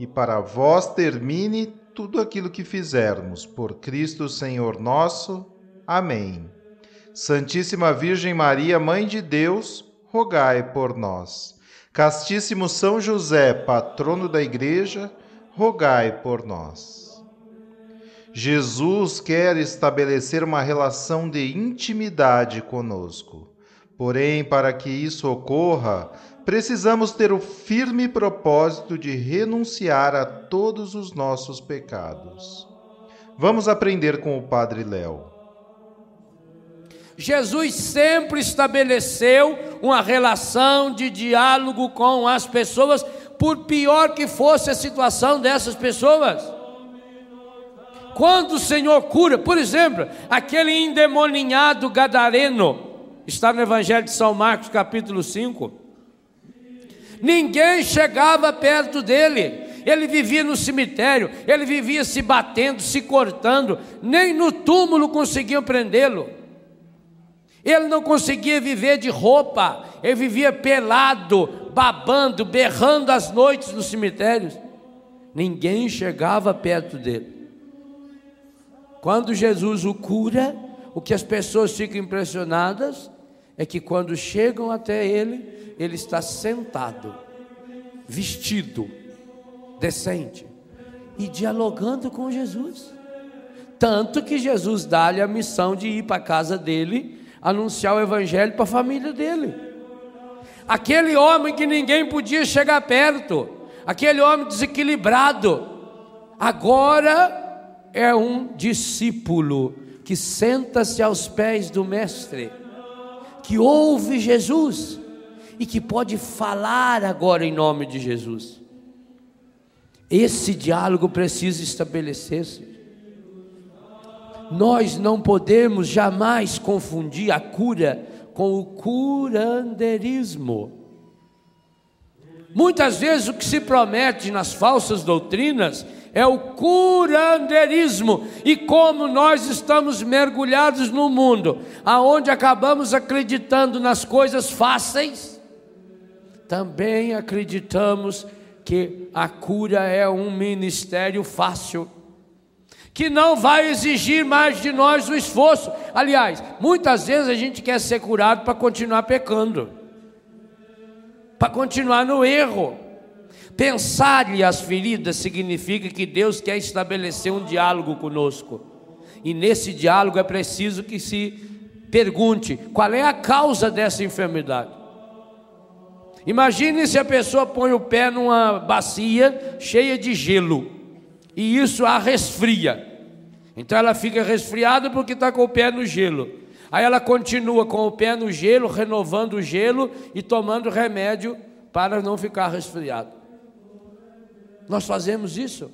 e para vós termine tudo aquilo que fizermos. Por Cristo Senhor nosso. Amém. Santíssima Virgem Maria, Mãe de Deus, rogai por nós. Castíssimo São José, patrono da Igreja, rogai por nós. Jesus quer estabelecer uma relação de intimidade conosco. Porém, para que isso ocorra, precisamos ter o firme propósito de renunciar a todos os nossos pecados. Vamos aprender com o Padre Léo. Jesus sempre estabeleceu uma relação de diálogo com as pessoas, por pior que fosse a situação dessas pessoas. Quando o Senhor cura, por exemplo, aquele endemoninhado gadareno, está no Evangelho de São Marcos, capítulo 5 ninguém chegava perto dele. Ele vivia no cemitério, ele vivia se batendo, se cortando, nem no túmulo conseguiam prendê-lo. Ele não conseguia viver de roupa, ele vivia pelado, babando, berrando as noites nos cemitérios. Ninguém chegava perto dele. Quando Jesus o cura, o que as pessoas ficam impressionadas é que quando chegam até ele, ele está sentado, vestido, decente e dialogando com Jesus. Tanto que Jesus dá-lhe a missão de ir para a casa dele, anunciar o evangelho para a família dele. Aquele homem que ninguém podia chegar perto, aquele homem desequilibrado, agora é um discípulo que senta-se aos pés do Mestre, que ouve Jesus e que pode falar agora em nome de Jesus. Esse diálogo precisa estabelecer-se. Nós não podemos jamais confundir a cura com o curandeirismo. Muitas vezes o que se promete nas falsas doutrinas é o curandeirismo. E como nós estamos mergulhados no mundo, aonde acabamos acreditando nas coisas fáceis, também acreditamos que a cura é um ministério fácil, que não vai exigir mais de nós o esforço. Aliás, muitas vezes a gente quer ser curado para continuar pecando, para continuar no erro. Pensar-lhe as feridas significa que Deus quer estabelecer um diálogo conosco. E nesse diálogo é preciso que se pergunte qual é a causa dessa enfermidade. Imagine se a pessoa põe o pé numa bacia cheia de gelo e isso a resfria. Então ela fica resfriada porque está com o pé no gelo. Aí ela continua com o pé no gelo, renovando o gelo e tomando remédio para não ficar resfriado. Nós fazemos isso.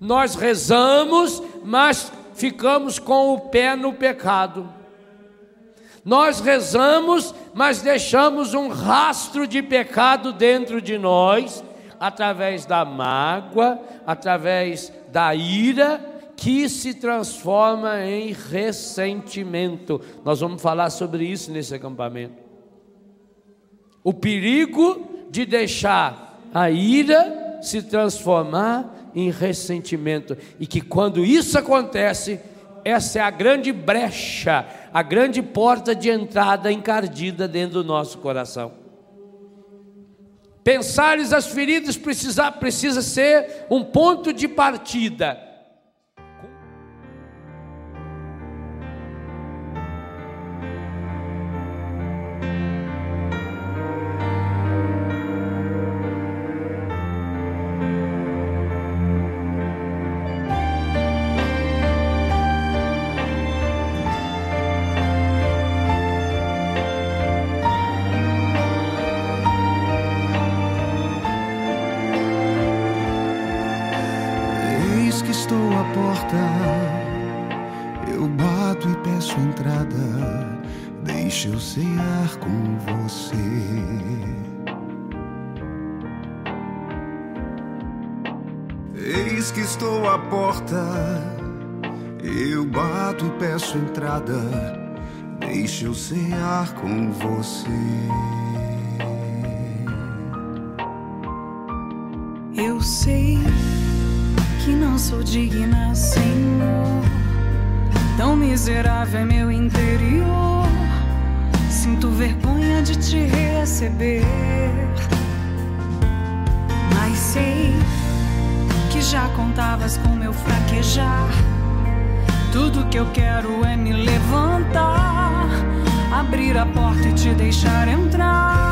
Nós rezamos, mas ficamos com o pé no pecado. Nós rezamos, mas deixamos um rastro de pecado dentro de nós, através da mágoa, através da ira, que se transforma em ressentimento. Nós vamos falar sobre isso nesse acampamento. O perigo de deixar a ira se transformar em ressentimento. E que quando isso acontece, essa é a grande brecha, a grande porta de entrada encardida dentro do nosso coração. Pensares as feridas precisa, precisa ser um ponto de partida. porta, eu bato e peço entrada. Deixe eu cear com você. Eu sei que não sou digna, Senhor, tão miserável é Tudo que eu quero é me levantar, abrir a porta e te deixar entrar.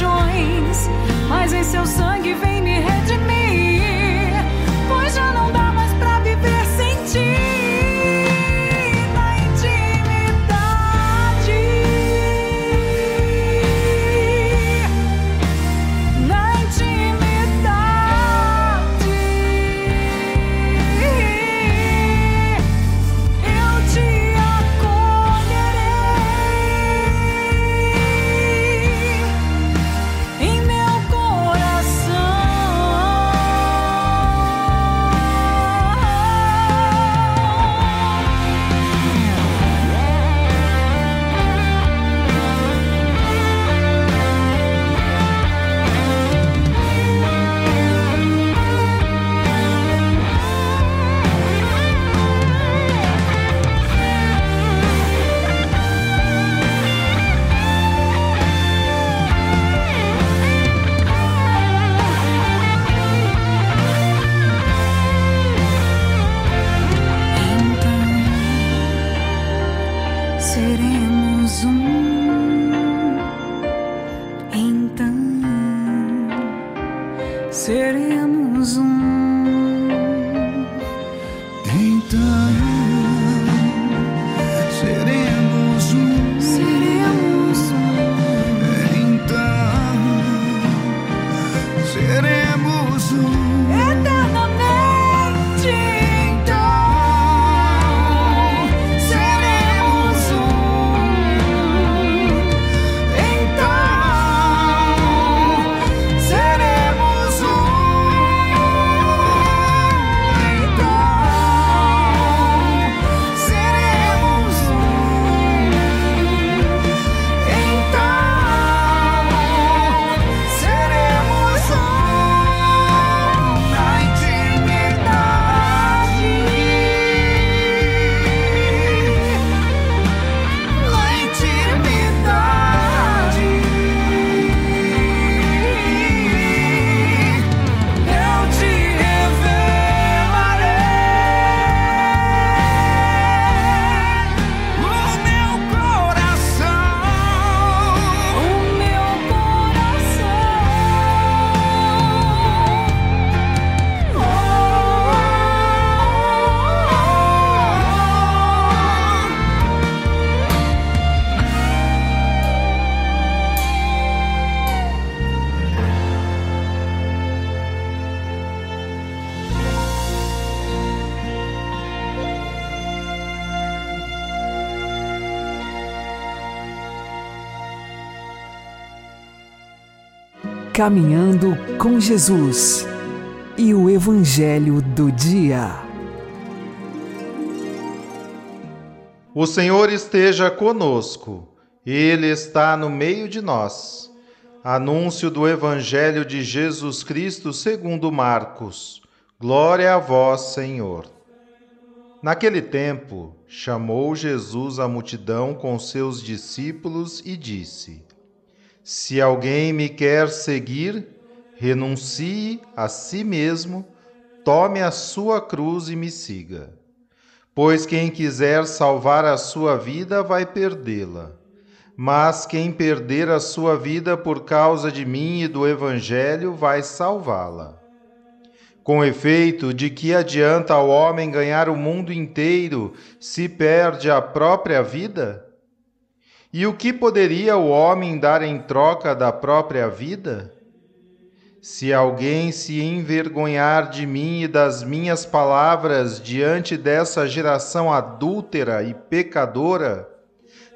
paixões, mas em seu sangue vem me redimir. Teremos um. Caminhando com Jesus e o Evangelho do Dia. O Senhor esteja conosco, Ele está no meio de nós. Anúncio do Evangelho de Jesus Cristo segundo Marcos. Glória a vós, Senhor. Naquele tempo, chamou Jesus a multidão com seus discípulos e disse: Se alguém me quer seguir, renuncie a si mesmo, tome a sua cruz e me siga. Pois quem quiser salvar a sua vida vai perdê-la. Mas quem perder a sua vida por causa de mim e do Evangelho vai salvá-la. Com efeito, de que adianta ao homem ganhar o mundo inteiro se perde a própria vida? E o que poderia o homem dar em troca da própria vida? Se alguém se envergonhar de mim e das minhas palavras diante dessa geração adúltera e pecadora,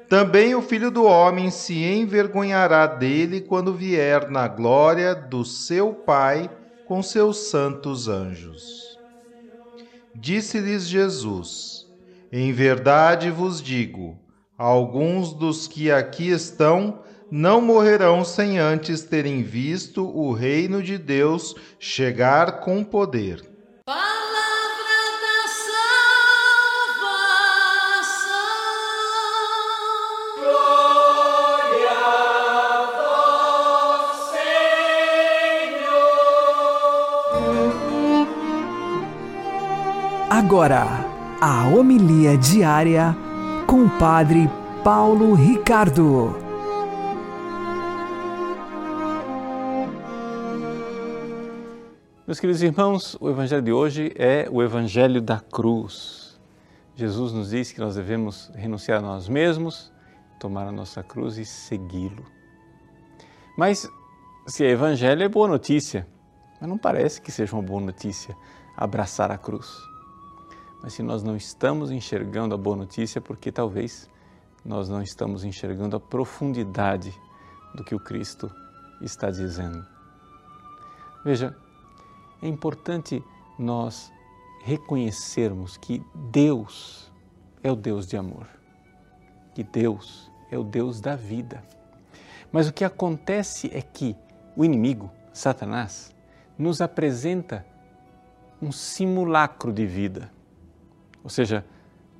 também o filho do homem se envergonhará dele quando vier na glória do seu Pai com seus santos anjos. Disse-lhes Jesus: Em verdade vos digo, alguns dos que aqui estão não morrerão sem antes terem visto o reino de Deus chegar com poder. Agora, a homilia diária com o Padre Paulo Ricardo. Meus queridos irmãos, o Evangelho de hoje é o Evangelho da cruz. Jesus nos diz que nós devemos renunciar a nós mesmos, tomar a nossa cruz e segui-lo. Mas se é Evangelho, é boa notícia. Mas não parece que seja uma boa notícia abraçar a cruz. Mas se nós não estamos enxergando a boa notícia, porque talvez nós não estamos enxergando a profundidade do que o Cristo está dizendo. Veja, é importante nós reconhecermos que Deus é o Deus de amor, que Deus é o Deus da vida. Mas o que acontece é que o inimigo, Satanás, nos apresenta um simulacro de vida ou seja,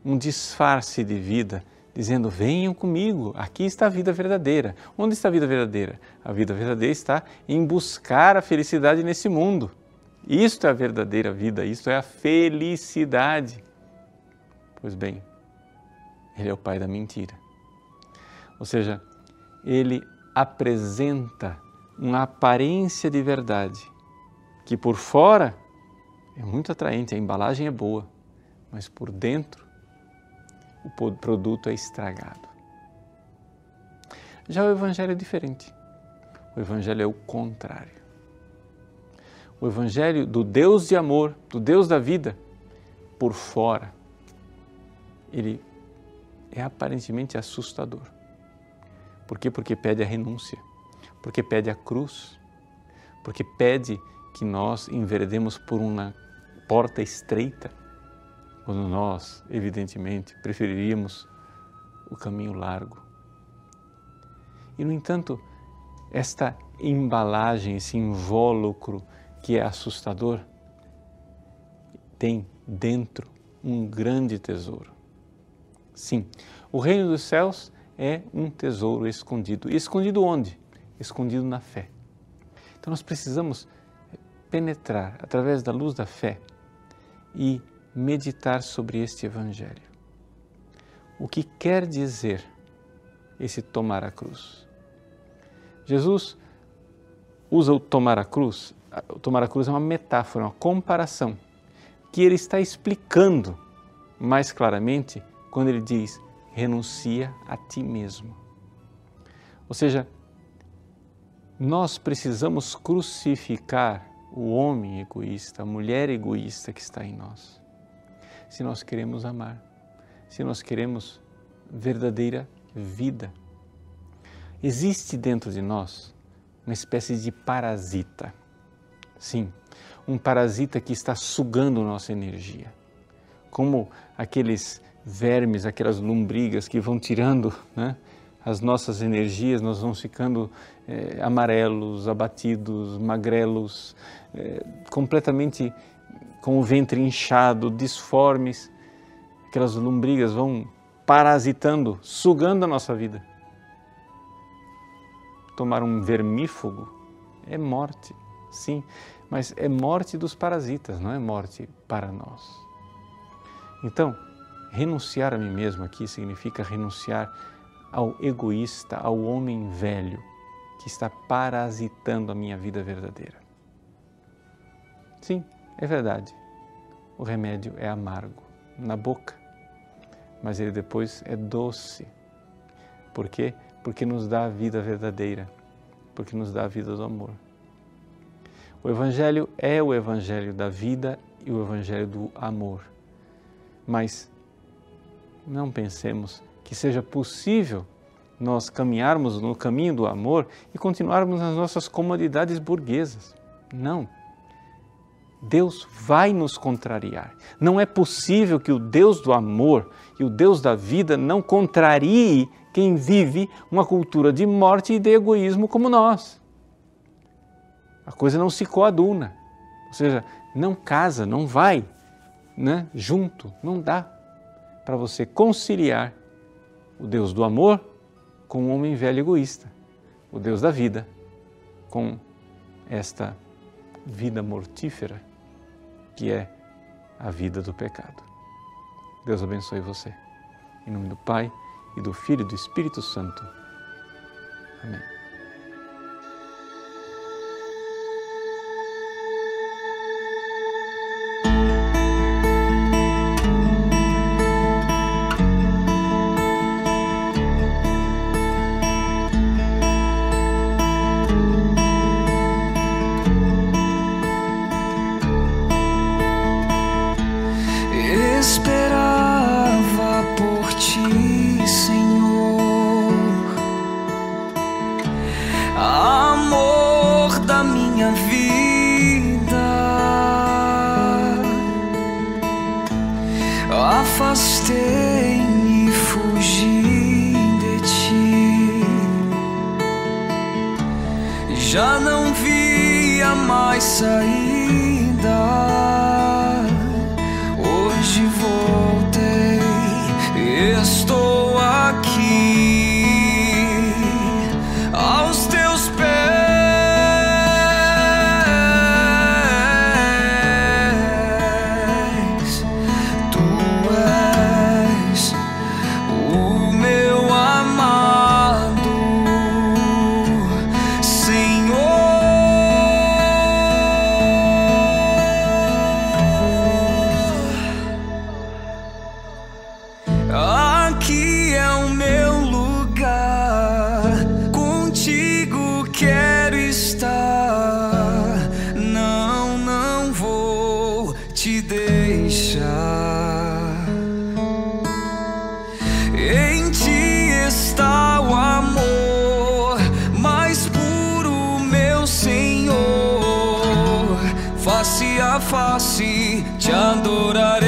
um disfarce de vida, dizendo: venham comigo, aqui está a vida verdadeira. Onde está a vida verdadeira? A vida verdadeira está em buscar a felicidade nesse mundo. Isto é a verdadeira vida, isto é a felicidade. Pois bem, ele é o pai da mentira. Ou seja, ele apresenta uma aparência de verdade que por fora é muito atraente, a embalagem é boa, mas por dentro o produto é estragado. Já o Evangelho é diferente. O Evangelho é o contrário. O Evangelho do Deus de amor, do Deus da vida, por fora, ele é aparentemente assustador. Por quê? Porque pede a renúncia, porque pede a cruz, porque pede que nós enveredemos por uma porta estreita quando nós, evidentemente, preferiríamos o caminho largo. E, no entanto, esta embalagem, esse invólucro que é assustador, tem dentro um grande tesouro. Sim, o reino dos céus é um tesouro escondido. E escondido onde? Escondido na fé. Então nós precisamos penetrar através da luz da fé e meditar sobre este Evangelho. O que quer dizer esse tomar a cruz? Jesus usa o tomar a cruz, o tomar a cruz é uma metáfora, uma comparação, que ele está explicando mais claramente quando ele diz: renuncia a ti mesmo. Ou seja, nós precisamos crucificar o homem egoísta, a mulher egoísta que está em nós se nós queremos amar, se nós queremos verdadeira vida. Existe dentro de nós uma espécie de parasita. Sim, um parasita que está sugando nossa energia. Como aqueles vermes, aquelas lombrigas que vão tirando né, as nossas energias, nós vamos ficando é, amarelos, abatidos, magrelos, é, completamente com o ventre inchado, disformes. Aquelas lombrigas vão parasitando, sugando a nossa vida. Tomar um vermífugo é morte, sim, mas é morte dos parasitas, não é morte para nós. Então, renunciar a mim mesmo aqui significa renunciar ao egoísta, ao homem velho que está parasitando a minha vida verdadeira. Sim, é verdade. O remédio é amargo na boca, mas ele depois é doce. Por quê? Porque nos dá a vida verdadeira, porque nos dá a vida do amor. O Evangelho é o Evangelho da vida e o Evangelho do amor. Mas não pensemos que seja possível nós caminharmos no caminho do amor e continuarmos nas nossas comodidades burguesas. Não. Deus vai nos contrariar. Não é possível que o Deus do amor e o Deus da vida não contrarie quem vive uma cultura de morte e de egoísmo como nós. A coisa não se coaduna, ou seja, não casa, não vai né, junto, não dá para você conciliar o Deus do amor com o homem velho egoísta, o Deus da vida com esta vida mortífera que é a vida do pecado. Deus abençoe você. Em nome do Pai e do Filho e do Espírito Santo. Amém. Te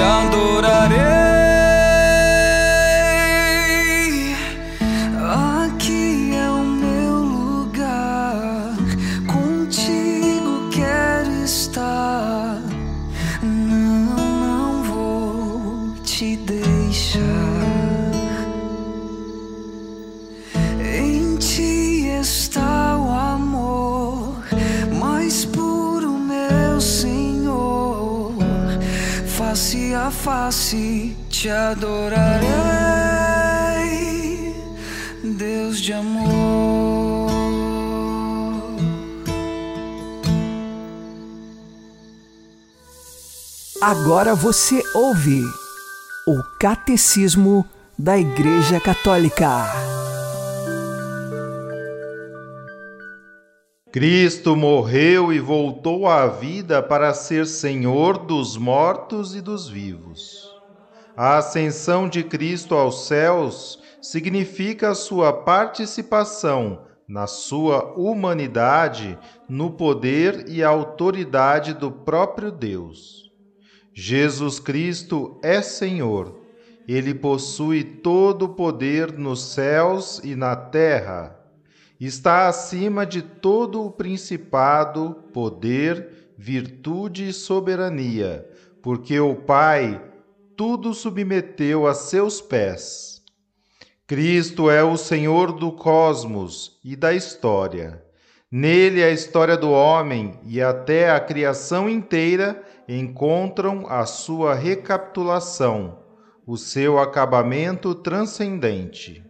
face te adorarei, Deus de amor. Agora você ouve o Catecismo da Igreja Católica. Cristo morreu e voltou à vida para ser Senhor dos mortos e dos vivos. A ascensão de Cristo aos céus significa sua participação na sua humanidade, no poder e autoridade do próprio Deus. Jesus Cristo é Senhor. Ele possui todo o poder nos céus e na terra está acima de todo o principado, poder, virtude e soberania, porque o Pai tudo submeteu a seus pés. Cristo é o Senhor do cosmos e da história. Nele a história do homem e até a criação inteira encontram a sua recapitulação, o seu acabamento transcendente.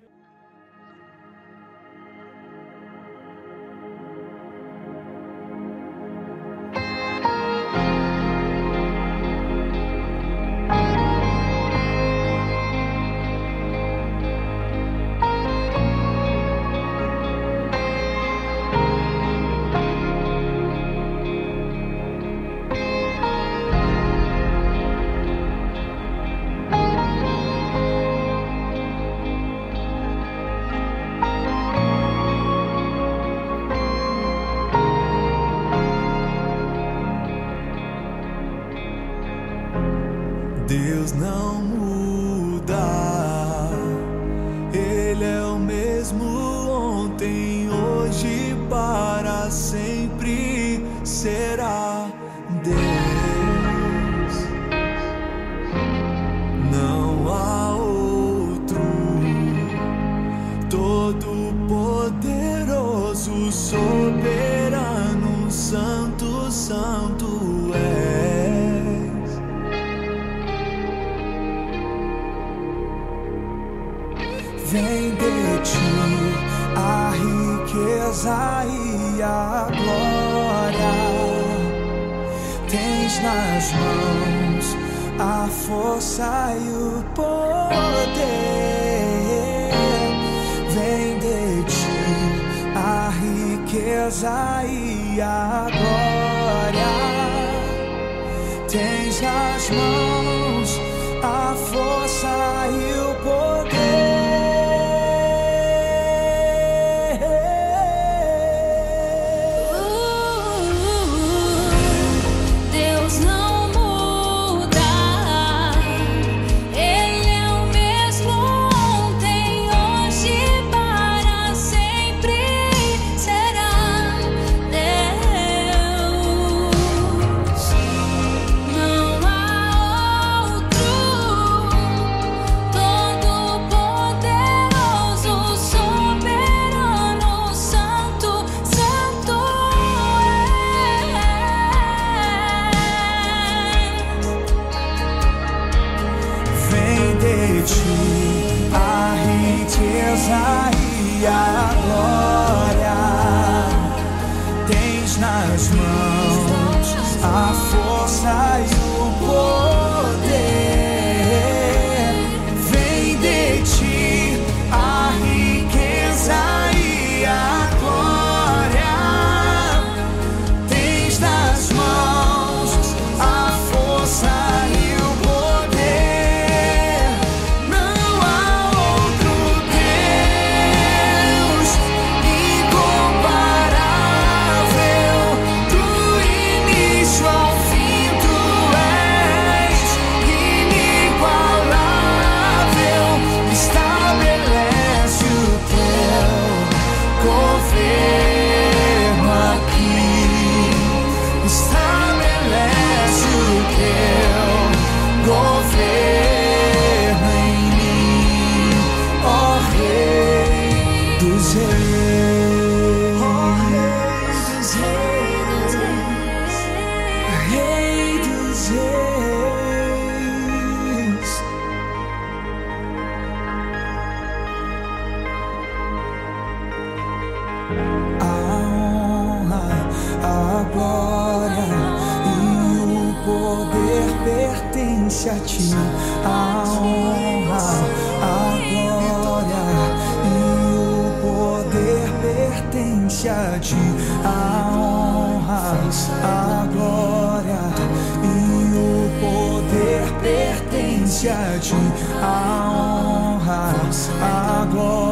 A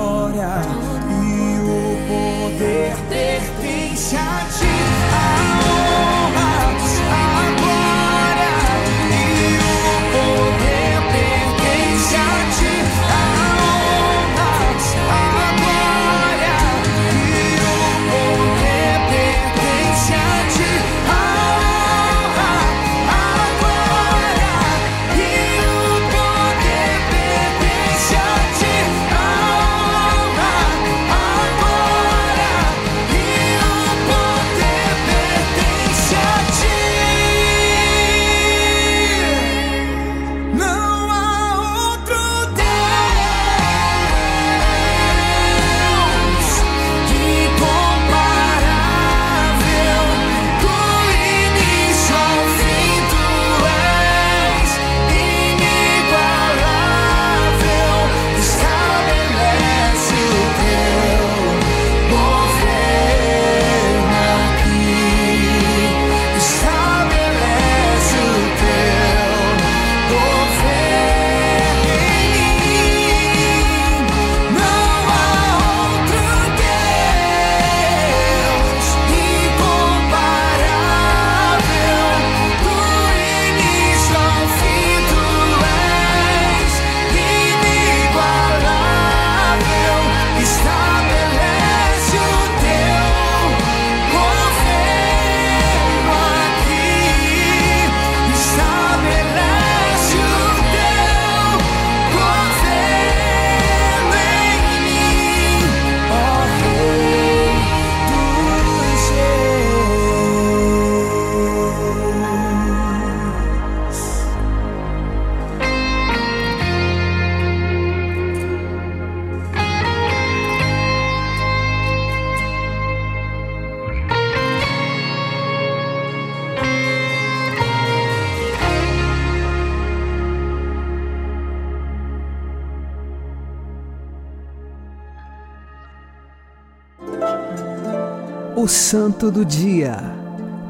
Santo do Dia,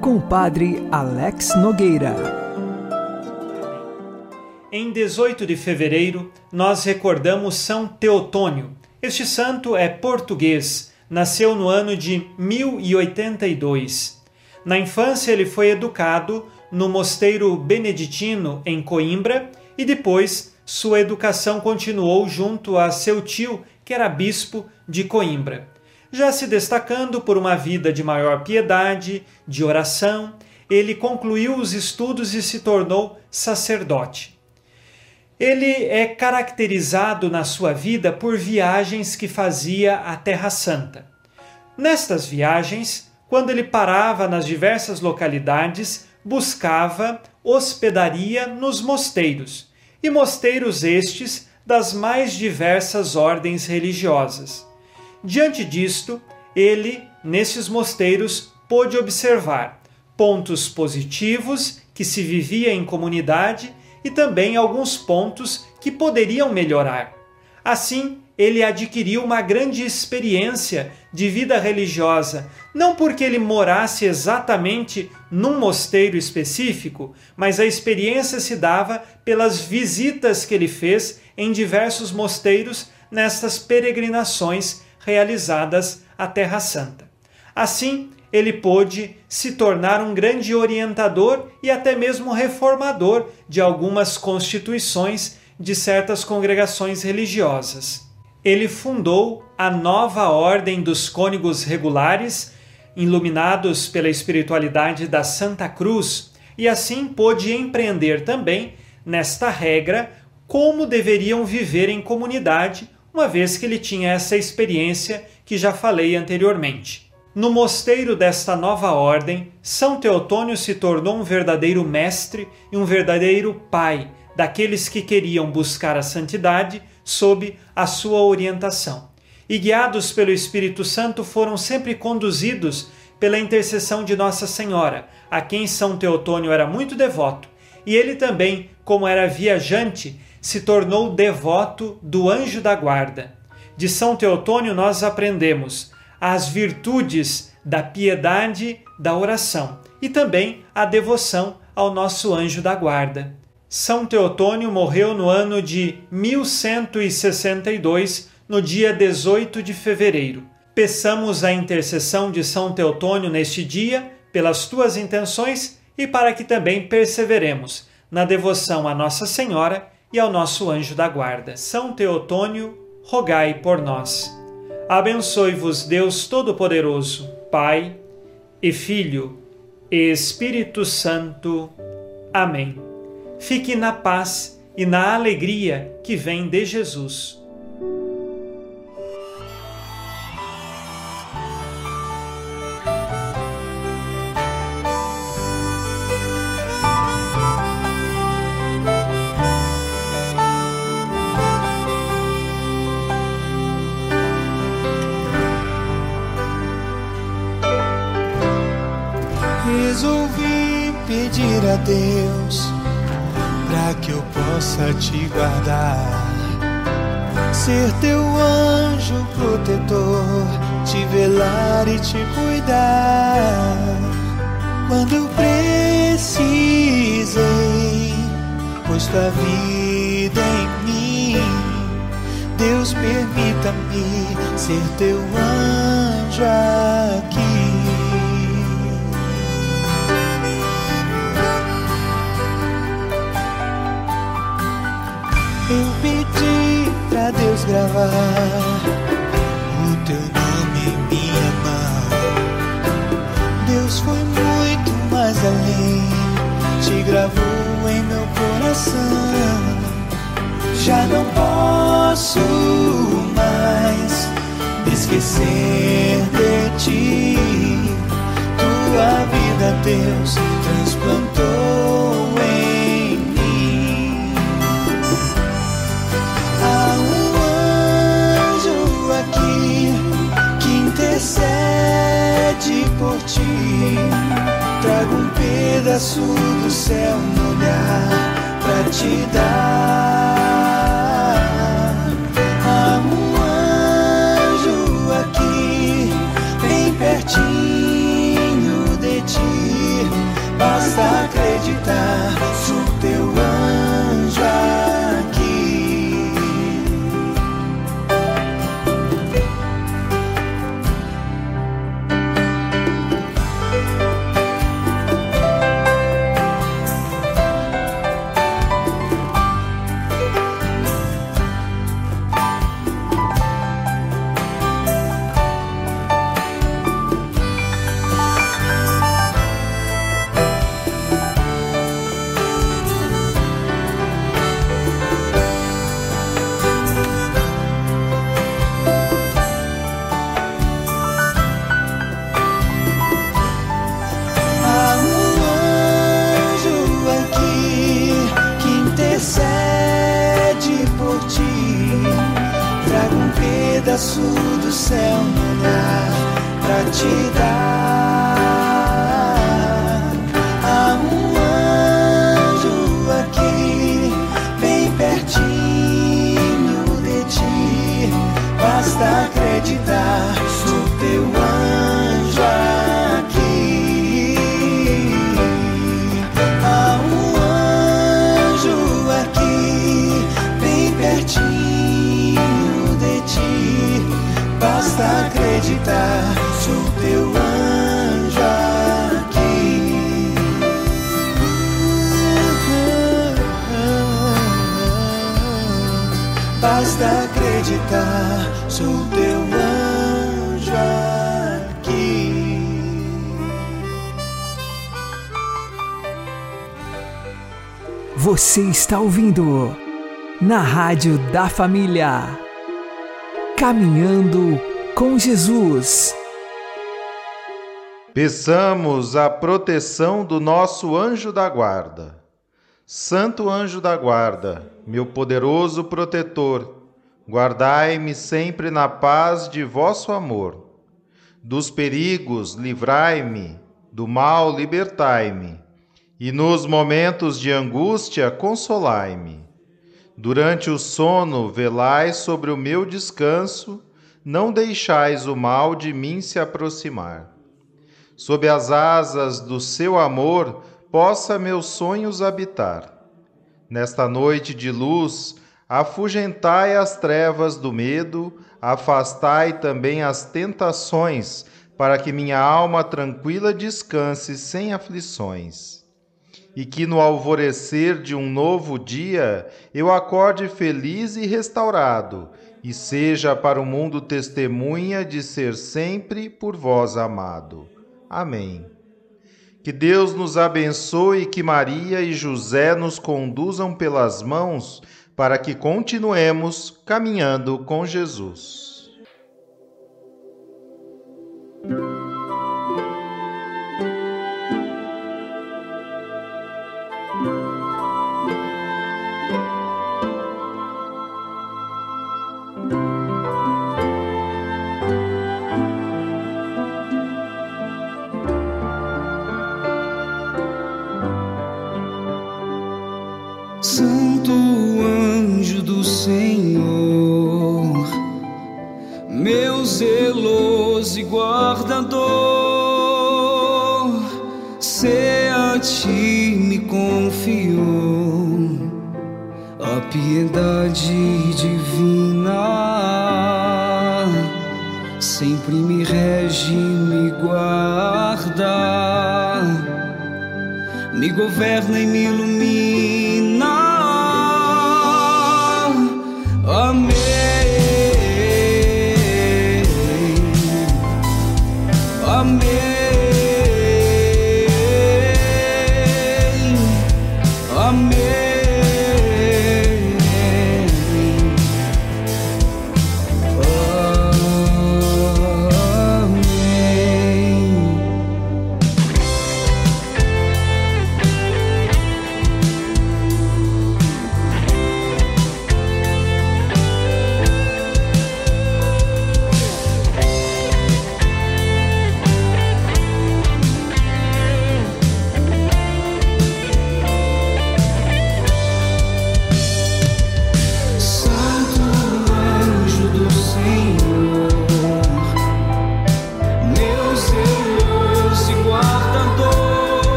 com o Padre Alex Nogueira. Em 18 de fevereiro, nós recordamos São Teotônio. Este santo é português, nasceu no ano de 1082. Na infância, ele foi educado no mosteiro beneditino em Coimbra e depois sua educação continuou junto a seu tio, que era bispo de Coimbra. Já se destacando por uma vida de maior piedade, de oração, ele concluiu os estudos e se tornou sacerdote. Ele é caracterizado na sua vida por viagens que fazia à Terra Santa. Nestas viagens, quando ele parava nas diversas localidades, buscava hospedaria nos mosteiros, e mosteiros estes das mais diversas ordens religiosas. Diante disto, ele, nesses mosteiros, pôde observar pontos positivos que se vivia em comunidade e também alguns pontos que poderiam melhorar. Assim, ele adquiriu uma grande experiência de vida religiosa, não porque ele morasse exatamente num mosteiro específico, mas a experiência se dava pelas visitas que ele fez em diversos mosteiros nestas peregrinações realizadas à Terra Santa. Assim, ele pôde se tornar um grande orientador e até mesmo reformador de algumas constituições de certas congregações religiosas. Ele fundou a nova Ordem dos Cônegos Regulares, iluminados pela espiritualidade da Santa Cruz, e assim pôde empreender também, nesta regra, como deveriam viver em comunidade uma vez que ele tinha essa experiência que já falei anteriormente. No mosteiro desta nova ordem, São Teotônio se tornou um verdadeiro mestre e um verdadeiro pai daqueles que queriam buscar a santidade sob a sua orientação. E guiados pelo Espírito Santo foram sempre conduzidos pela intercessão de Nossa Senhora, a quem São Teotônio era muito devoto, e ele também, como era viajante, se tornou devoto do anjo da guarda. De São Teotônio nós aprendemos as virtudes da piedade, da oração e também a devoção ao nosso anjo da guarda. São Teotônio morreu no ano de 1162, no dia 18 de fevereiro. Peçamos a intercessão de São Teotônio neste dia, pelas tuas intenções e para que também perseveremos na devoção a Nossa Senhora e ao nosso anjo da guarda. São Teotônio, rogai por nós. Abençoe-vos Deus Todo-Poderoso, Pai e Filho e Espírito Santo. Amém. Fique na paz e na alegria que vem de Jesus. Pedir a Deus para que eu possa te guardar, ser teu anjo protetor, te velar e te cuidar. Quando precisei, pois tua vida em mim, Deus permita-me ser teu anjo aqui. O teu nome em minha mão. Deus foi muito mais além, te gravou em meu coração. Já não posso mais esquecer de ti. Tua vida, Deus, transplantou pedaço do céu no olhar pra te dar. Basta acreditar, sou teu anjo aqui. Você está ouvindo na Rádio da Família. Caminhando com Jesus. Peçamos a proteção do nosso anjo da guarda. Santo anjo da guarda, meu poderoso protetor, guardai-me sempre na paz de vosso amor. Dos perigos, livrai-me, do mal, libertai-me, e nos momentos de angústia, consolai-me. Durante o sono, velai sobre o meu descanso, não deixais o mal de mim se aproximar. Sob as asas do seu amor, possa meus sonhos habitar. Nesta noite de luz, afugentai as trevas do medo, afastai também as tentações, para que minha alma tranquila descanse sem aflições e que no alvorecer de um novo dia eu acorde feliz e restaurado, e seja para o mundo testemunha de ser sempre por vós amado. Amém. Que Deus nos abençoe e que Maria e José nos conduzam pelas mãos para que continuemos caminhando com Jesus. Senhor, meu zeloso e guardador, se a ti me confiou a piedade divina, sempre me rege, me guarda, me governa e me ilumina